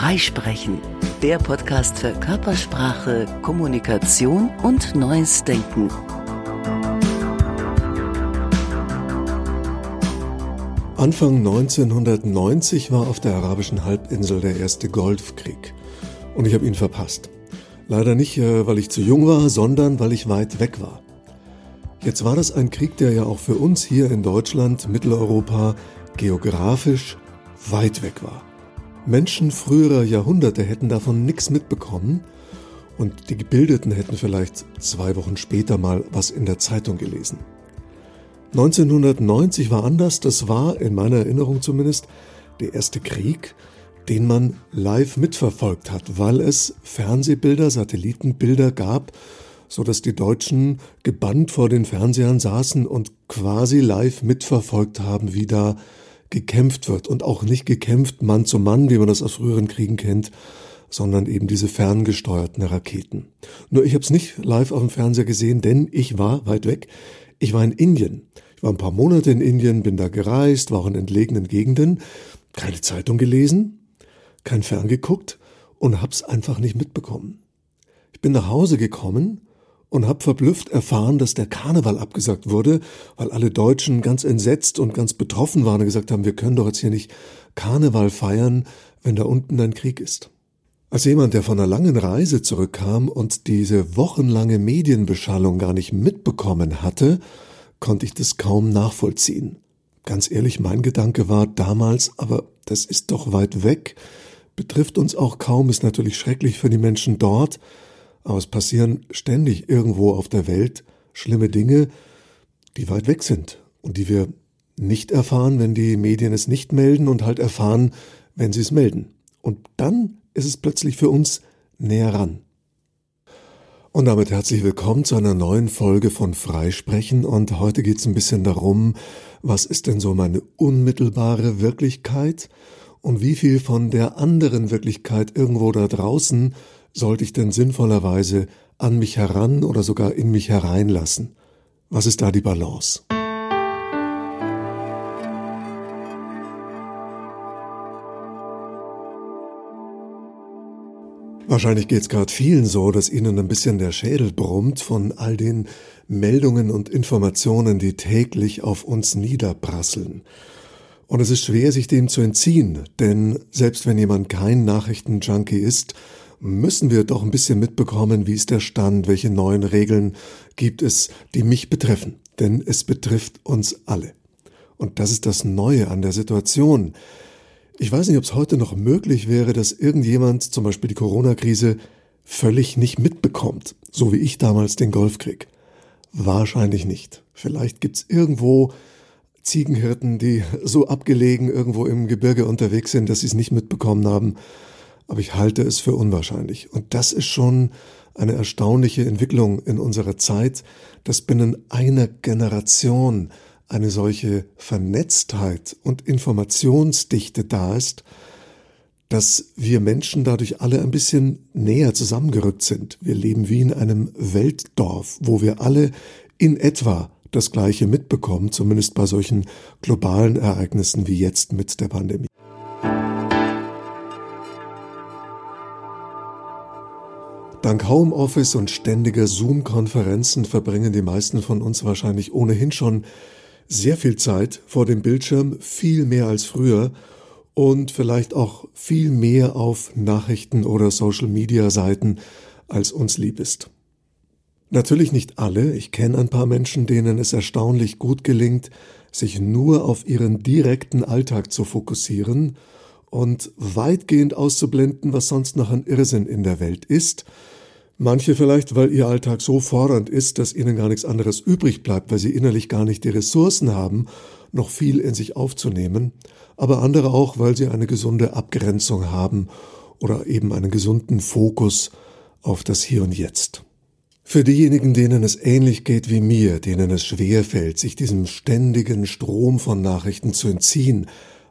Freisprechen, der Podcast für Körpersprache, Kommunikation und neues Denken. Anfang 1990 war auf der arabischen Halbinsel der erste Golfkrieg und ich habe ihn verpasst. Leider nicht, äh, weil ich zu jung war, sondern weil ich weit weg war. Jetzt war das ein Krieg, der ja auch für uns hier in Deutschland, Mitteleuropa, geografisch weit weg war. Menschen früherer Jahrhunderte hätten davon nichts mitbekommen und die Gebildeten hätten vielleicht zwei Wochen später mal was in der Zeitung gelesen. 1990 war anders, das war, in meiner Erinnerung zumindest, der erste Krieg, den man live mitverfolgt hat, weil es Fernsehbilder, Satellitenbilder gab, so dass die Deutschen gebannt vor den Fernsehern saßen und quasi live mitverfolgt haben, wie da gekämpft wird und auch nicht gekämpft Mann zu Mann, wie man das aus früheren Kriegen kennt, sondern eben diese ferngesteuerten Raketen. Nur ich habe es nicht live auf dem Fernseher gesehen, denn ich war weit weg. Ich war in Indien. Ich war ein paar Monate in Indien, bin da gereist, war auch in entlegenen Gegenden, keine Zeitung gelesen, kein Fern geguckt und hab's einfach nicht mitbekommen. Ich bin nach Hause gekommen und hab verblüfft erfahren, dass der Karneval abgesagt wurde, weil alle Deutschen ganz entsetzt und ganz betroffen waren und gesagt haben, wir können doch jetzt hier nicht Karneval feiern, wenn da unten ein Krieg ist. Als jemand, der von einer langen Reise zurückkam und diese wochenlange Medienbeschallung gar nicht mitbekommen hatte, konnte ich das kaum nachvollziehen. Ganz ehrlich, mein Gedanke war damals, aber das ist doch weit weg, betrifft uns auch kaum, ist natürlich schrecklich für die Menschen dort, aber es passieren ständig irgendwo auf der Welt schlimme Dinge, die weit weg sind und die wir nicht erfahren, wenn die Medien es nicht melden und halt erfahren, wenn sie es melden. Und dann ist es plötzlich für uns näher ran. Und damit herzlich willkommen zu einer neuen Folge von Freisprechen. Und heute geht es ein bisschen darum, was ist denn so meine unmittelbare Wirklichkeit und wie viel von der anderen Wirklichkeit irgendwo da draußen sollte ich denn sinnvollerweise an mich heran oder sogar in mich hereinlassen? Was ist da die Balance? Wahrscheinlich geht es gerade vielen so, dass ihnen ein bisschen der Schädel brummt von all den Meldungen und Informationen, die täglich auf uns niederprasseln. Und es ist schwer, sich dem zu entziehen, denn selbst wenn jemand kein Nachrichtenjunkie ist, müssen wir doch ein bisschen mitbekommen, wie ist der Stand, welche neuen Regeln gibt es, die mich betreffen. Denn es betrifft uns alle. Und das ist das Neue an der Situation. Ich weiß nicht, ob es heute noch möglich wäre, dass irgendjemand zum Beispiel die Corona-Krise völlig nicht mitbekommt, so wie ich damals den Golfkrieg. Wahrscheinlich nicht. Vielleicht gibt's irgendwo Ziegenhirten, die so abgelegen irgendwo im Gebirge unterwegs sind, dass sie es nicht mitbekommen haben aber ich halte es für unwahrscheinlich. Und das ist schon eine erstaunliche Entwicklung in unserer Zeit, dass binnen einer Generation eine solche Vernetztheit und Informationsdichte da ist, dass wir Menschen dadurch alle ein bisschen näher zusammengerückt sind. Wir leben wie in einem Weltdorf, wo wir alle in etwa das Gleiche mitbekommen, zumindest bei solchen globalen Ereignissen wie jetzt mit der Pandemie. Dank Homeoffice und ständiger Zoom-Konferenzen verbringen die meisten von uns wahrscheinlich ohnehin schon sehr viel Zeit vor dem Bildschirm, viel mehr als früher und vielleicht auch viel mehr auf Nachrichten oder Social-Media-Seiten, als uns lieb ist. Natürlich nicht alle, ich kenne ein paar Menschen, denen es erstaunlich gut gelingt, sich nur auf ihren direkten Alltag zu fokussieren und weitgehend auszublenden, was sonst noch ein Irrsinn in der Welt ist. Manche vielleicht, weil ihr Alltag so fordernd ist, dass ihnen gar nichts anderes übrig bleibt, weil sie innerlich gar nicht die Ressourcen haben, noch viel in sich aufzunehmen, aber andere auch, weil sie eine gesunde Abgrenzung haben oder eben einen gesunden Fokus auf das Hier und Jetzt. Für diejenigen, denen es ähnlich geht wie mir, denen es schwer fällt, sich diesem ständigen Strom von Nachrichten zu entziehen,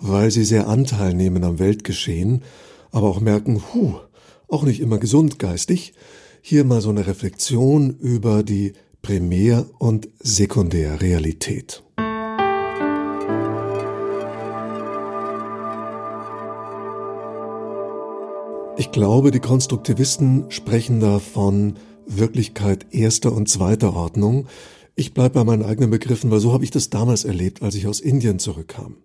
weil sie sehr Anteil nehmen am Weltgeschehen, aber auch merken, huh, auch nicht immer gesund geistig, hier mal so eine Reflexion über die Primär- und Sekundärrealität. Ich glaube, die Konstruktivisten sprechen da von Wirklichkeit erster und zweiter Ordnung. Ich bleibe bei meinen eigenen Begriffen, weil so habe ich das damals erlebt, als ich aus Indien zurückkam.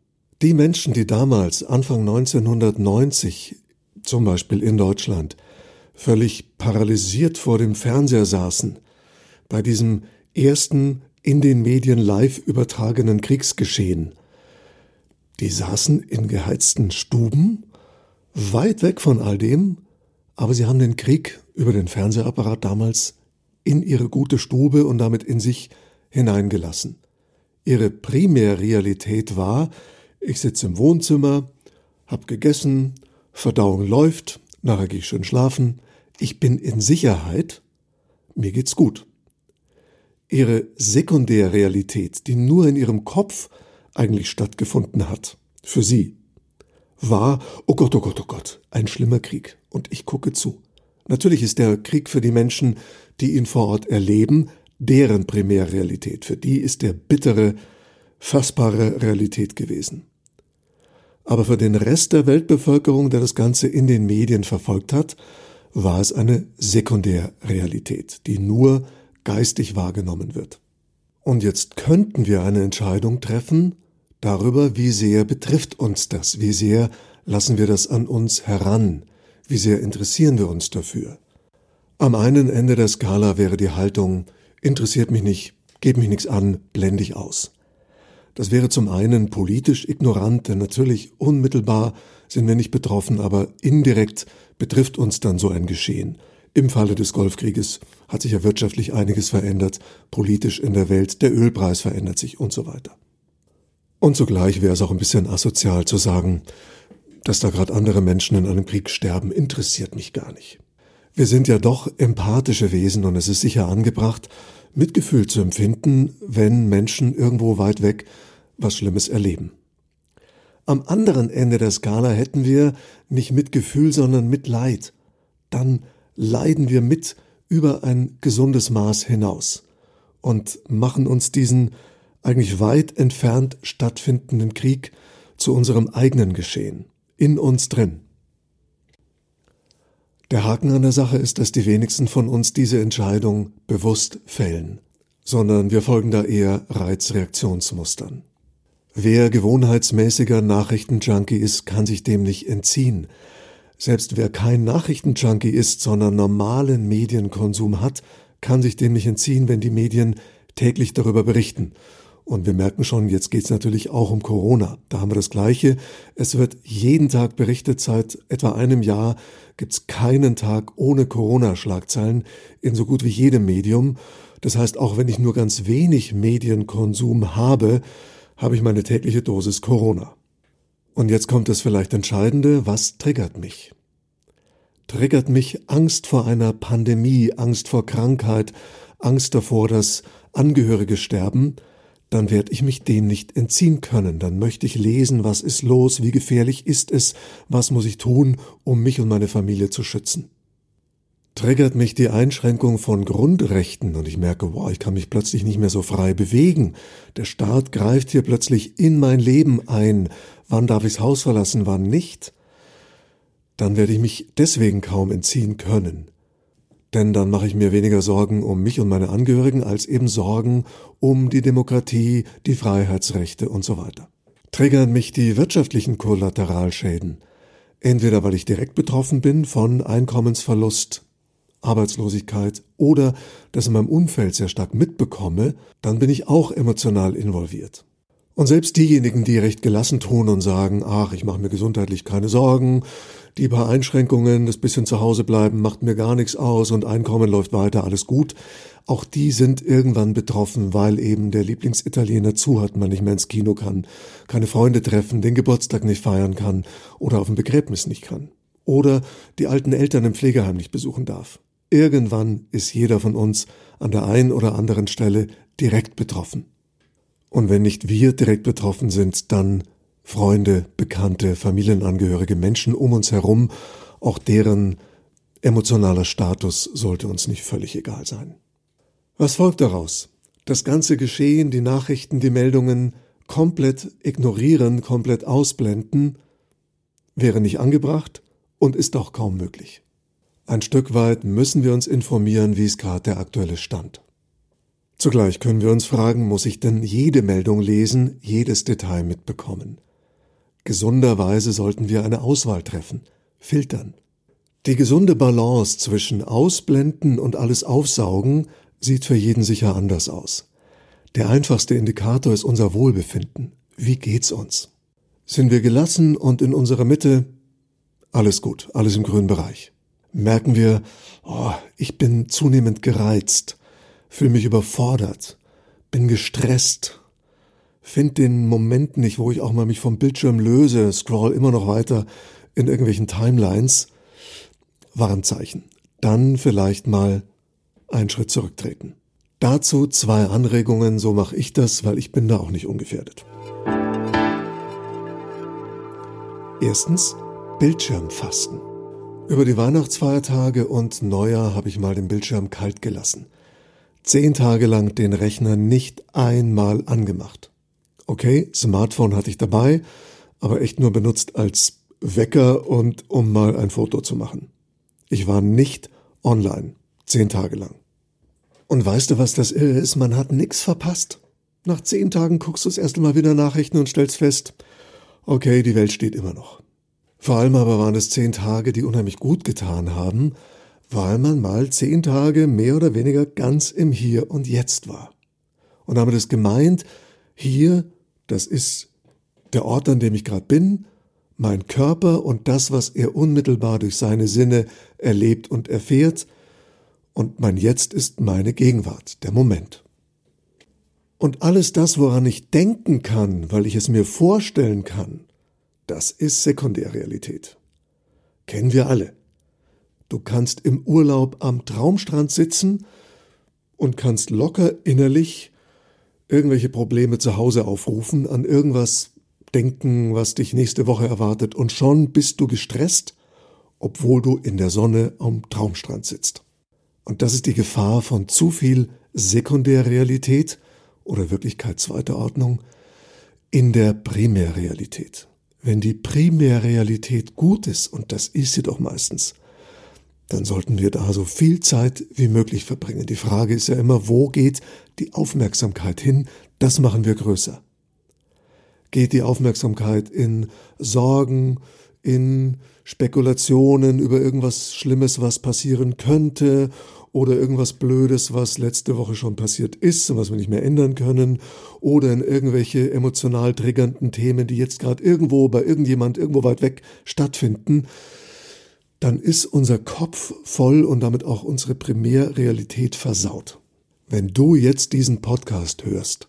Die Menschen, die damals, Anfang 1990, zum Beispiel in Deutschland, völlig paralysiert vor dem Fernseher saßen, bei diesem ersten in den Medien live übertragenen Kriegsgeschehen, die saßen in geheizten Stuben, weit weg von all dem, aber sie haben den Krieg über den Fernsehapparat damals in ihre gute Stube und damit in sich hineingelassen. Ihre Primärrealität war, ich sitze im Wohnzimmer, hab gegessen, Verdauung läuft, nachher gehe ich schön schlafen, ich bin in Sicherheit, mir geht's gut. Ihre Sekundärrealität, die nur in ihrem Kopf eigentlich stattgefunden hat, für sie, war, oh Gott, oh Gott, oh Gott, ein schlimmer Krieg, und ich gucke zu. Natürlich ist der Krieg für die Menschen, die ihn vor Ort erleben, deren Primärrealität. Für die ist der bittere, fassbare Realität gewesen. Aber für den Rest der Weltbevölkerung, der das Ganze in den Medien verfolgt hat, war es eine Sekundärrealität, die nur geistig wahrgenommen wird. Und jetzt könnten wir eine Entscheidung treffen darüber, wie sehr betrifft uns das, wie sehr lassen wir das an uns heran, wie sehr interessieren wir uns dafür? Am einen Ende der Skala wäre die Haltung, interessiert mich nicht, geht mich nichts an, blende ich aus. Das wäre zum einen politisch ignorant, denn natürlich unmittelbar sind wir nicht betroffen, aber indirekt betrifft uns dann so ein Geschehen. Im Falle des Golfkrieges hat sich ja wirtschaftlich einiges verändert, politisch in der Welt, der Ölpreis verändert sich und so weiter. Und zugleich wäre es auch ein bisschen asozial zu sagen, dass da gerade andere Menschen in einem Krieg sterben, interessiert mich gar nicht. Wir sind ja doch empathische Wesen und es ist sicher angebracht, Mitgefühl zu empfinden, wenn Menschen irgendwo weit weg was Schlimmes erleben. Am anderen Ende der Skala hätten wir nicht Mitgefühl, sondern Mitleid. Dann leiden wir mit über ein gesundes Maß hinaus und machen uns diesen eigentlich weit entfernt stattfindenden Krieg zu unserem eigenen Geschehen in uns drin. Der Haken an der Sache ist, dass die wenigsten von uns diese Entscheidung bewusst fällen, sondern wir folgen da eher Reizreaktionsmustern. Wer gewohnheitsmäßiger Nachrichtenjunkie ist, kann sich dem nicht entziehen. Selbst wer kein Nachrichtenjunkie ist, sondern normalen Medienkonsum hat, kann sich dem nicht entziehen, wenn die Medien täglich darüber berichten. Und wir merken schon, jetzt geht es natürlich auch um Corona. Da haben wir das Gleiche. Es wird jeden Tag berichtet, seit etwa einem Jahr gibt es keinen Tag ohne Corona-Schlagzeilen in so gut wie jedem Medium. Das heißt, auch wenn ich nur ganz wenig Medienkonsum habe, habe ich meine tägliche Dosis Corona. Und jetzt kommt das vielleicht Entscheidende, was triggert mich? Triggert mich Angst vor einer Pandemie, Angst vor Krankheit, Angst davor, dass Angehörige sterben, dann werde ich mich dem nicht entziehen können. Dann möchte ich lesen, was ist los, wie gefährlich ist es, was muss ich tun, um mich und meine Familie zu schützen. Triggert mich die Einschränkung von Grundrechten und ich merke, wow, ich kann mich plötzlich nicht mehr so frei bewegen. Der Staat greift hier plötzlich in mein Leben ein. Wann darf ichs Haus verlassen, wann nicht? Dann werde ich mich deswegen kaum entziehen können. Denn dann mache ich mir weniger Sorgen um mich und meine Angehörigen als eben Sorgen um die Demokratie, die Freiheitsrechte und so weiter. Triggern mich die wirtschaftlichen Kollateralschäden. Entweder weil ich direkt betroffen bin von Einkommensverlust, Arbeitslosigkeit oder das in meinem Umfeld sehr stark mitbekomme, dann bin ich auch emotional involviert. Und selbst diejenigen, die recht gelassen tun und sagen, ach, ich mache mir gesundheitlich keine Sorgen, die paar Einschränkungen, das bisschen zu Hause bleiben, macht mir gar nichts aus und Einkommen läuft weiter, alles gut, auch die sind irgendwann betroffen, weil eben der Lieblingsitaliener zu hat, man nicht mehr ins Kino kann, keine Freunde treffen, den Geburtstag nicht feiern kann oder auf ein Begräbnis nicht kann. Oder die alten Eltern im Pflegeheim nicht besuchen darf. Irgendwann ist jeder von uns an der einen oder anderen Stelle direkt betroffen. Und wenn nicht wir direkt betroffen sind, dann Freunde, Bekannte, Familienangehörige, Menschen um uns herum, auch deren emotionaler Status sollte uns nicht völlig egal sein. Was folgt daraus? Das ganze Geschehen, die Nachrichten, die Meldungen komplett ignorieren, komplett ausblenden, wäre nicht angebracht und ist auch kaum möglich. Ein Stück weit müssen wir uns informieren, wie ist gerade der aktuelle Stand. Zugleich können wir uns fragen, muss ich denn jede Meldung lesen, jedes Detail mitbekommen? Gesunderweise sollten wir eine Auswahl treffen, filtern. Die gesunde Balance zwischen Ausblenden und alles aufsaugen sieht für jeden sicher anders aus. Der einfachste Indikator ist unser Wohlbefinden. Wie geht's uns? Sind wir gelassen und in unserer Mitte? Alles gut, alles im grünen Bereich. Merken wir, oh, ich bin zunehmend gereizt, fühle mich überfordert, bin gestresst, find den Moment nicht, wo ich auch mal mich vom Bildschirm löse, scroll immer noch weiter in irgendwelchen Timelines. Warnzeichen. Dann vielleicht mal einen Schritt zurücktreten. Dazu zwei Anregungen, so mache ich das, weil ich bin da auch nicht ungefährdet. Erstens Bildschirmfasten. Über die Weihnachtsfeiertage und Neujahr habe ich mal den Bildschirm kalt gelassen zehn Tage lang den Rechner nicht einmal angemacht. Okay, Smartphone hatte ich dabei, aber echt nur benutzt als Wecker und um mal ein Foto zu machen. Ich war nicht online, zehn Tage lang. Und weißt du, was das Irre ist? Man hat nix verpasst. Nach zehn Tagen guckst du das erste Mal wieder Nachrichten und stellst fest, okay, die Welt steht immer noch. Vor allem aber waren es zehn Tage, die unheimlich gut getan haben, weil man mal zehn Tage mehr oder weniger ganz im Hier und Jetzt war. Und damit ist gemeint, hier, das ist der Ort, an dem ich gerade bin, mein Körper und das, was er unmittelbar durch seine Sinne erlebt und erfährt, und mein Jetzt ist meine Gegenwart, der Moment. Und alles das, woran ich denken kann, weil ich es mir vorstellen kann, das ist Sekundärrealität. Kennen wir alle. Du kannst im Urlaub am Traumstrand sitzen und kannst locker innerlich irgendwelche Probleme zu Hause aufrufen, an irgendwas denken, was dich nächste Woche erwartet, und schon bist du gestresst, obwohl du in der Sonne am Traumstrand sitzt. Und das ist die Gefahr von zu viel Sekundärrealität oder Wirklichkeit zweiter Ordnung in der Primärrealität. Wenn die Primärrealität gut ist, und das ist sie doch meistens, dann sollten wir da so viel Zeit wie möglich verbringen. Die Frage ist ja immer, wo geht die Aufmerksamkeit hin? Das machen wir größer. Geht die Aufmerksamkeit in Sorgen, in Spekulationen über irgendwas Schlimmes, was passieren könnte oder irgendwas Blödes, was letzte Woche schon passiert ist und was wir nicht mehr ändern können oder in irgendwelche emotional triggernden Themen, die jetzt gerade irgendwo bei irgendjemand irgendwo weit weg stattfinden, dann ist unser Kopf voll und damit auch unsere Primärrealität versaut. Wenn du jetzt diesen Podcast hörst,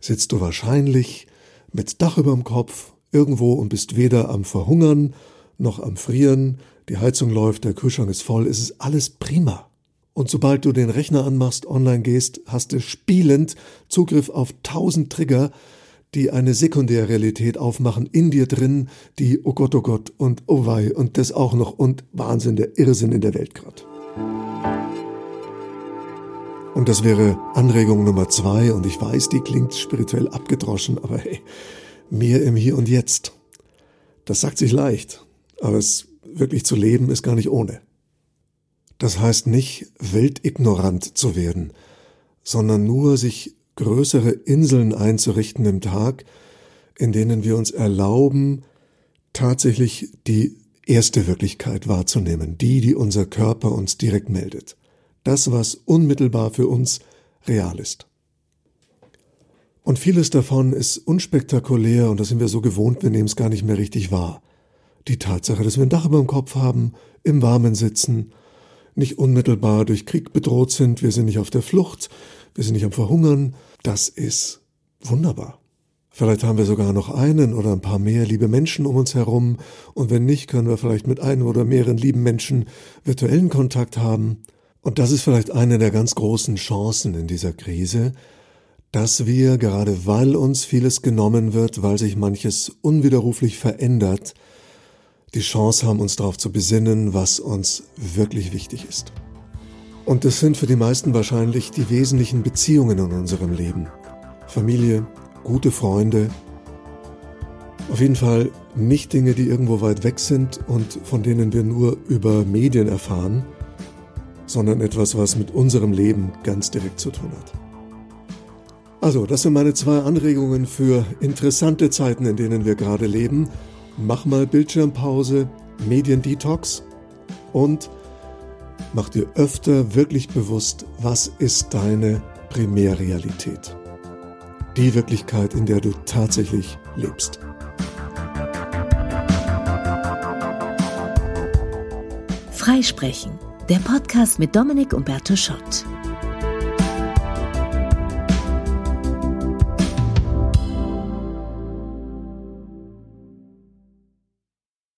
sitzt du wahrscheinlich mit Dach überm Kopf irgendwo und bist weder am Verhungern noch am Frieren, die Heizung läuft, der Kühlschrank ist voll, es ist alles prima. Und sobald du den Rechner anmachst, online gehst, hast du spielend Zugriff auf tausend Trigger, die eine Sekundärrealität aufmachen in dir drin, die oh Gott, oh Gott und oh wei und das auch noch und Wahnsinn, der Irrsinn in der Welt gerade. Und das wäre Anregung Nummer zwei und ich weiß, die klingt spirituell abgedroschen, aber hey, mehr im Hier und Jetzt. Das sagt sich leicht, aber es wirklich zu leben ist gar nicht ohne. Das heißt nicht, weltignorant zu werden, sondern nur sich größere Inseln einzurichten im Tag, in denen wir uns erlauben, tatsächlich die erste Wirklichkeit wahrzunehmen, die, die unser Körper uns direkt meldet. Das, was unmittelbar für uns real ist. Und vieles davon ist unspektakulär und das sind wir so gewohnt, wir nehmen es gar nicht mehr richtig wahr. Die Tatsache, dass wir ein Dach über dem Kopf haben, im Warmen sitzen, nicht unmittelbar durch Krieg bedroht sind, wir sind nicht auf der Flucht, wir sind nicht am Verhungern, das ist wunderbar. Vielleicht haben wir sogar noch einen oder ein paar mehr liebe Menschen um uns herum, und wenn nicht, können wir vielleicht mit einem oder mehreren lieben Menschen virtuellen Kontakt haben. Und das ist vielleicht eine der ganz großen Chancen in dieser Krise, dass wir, gerade weil uns vieles genommen wird, weil sich manches unwiderruflich verändert, die Chance haben, uns darauf zu besinnen, was uns wirklich wichtig ist. Und das sind für die meisten wahrscheinlich die wesentlichen Beziehungen in unserem Leben. Familie, gute Freunde. Auf jeden Fall nicht Dinge, die irgendwo weit weg sind und von denen wir nur über Medien erfahren, sondern etwas, was mit unserem Leben ganz direkt zu tun hat. Also, das sind meine zwei Anregungen für interessante Zeiten, in denen wir gerade leben. Mach mal Bildschirmpause, Mediendetox und mach dir öfter wirklich bewusst, was ist deine Primärrealität. Die Wirklichkeit, in der du tatsächlich lebst. Freisprechen, der Podcast mit Dominik Umberto Schott.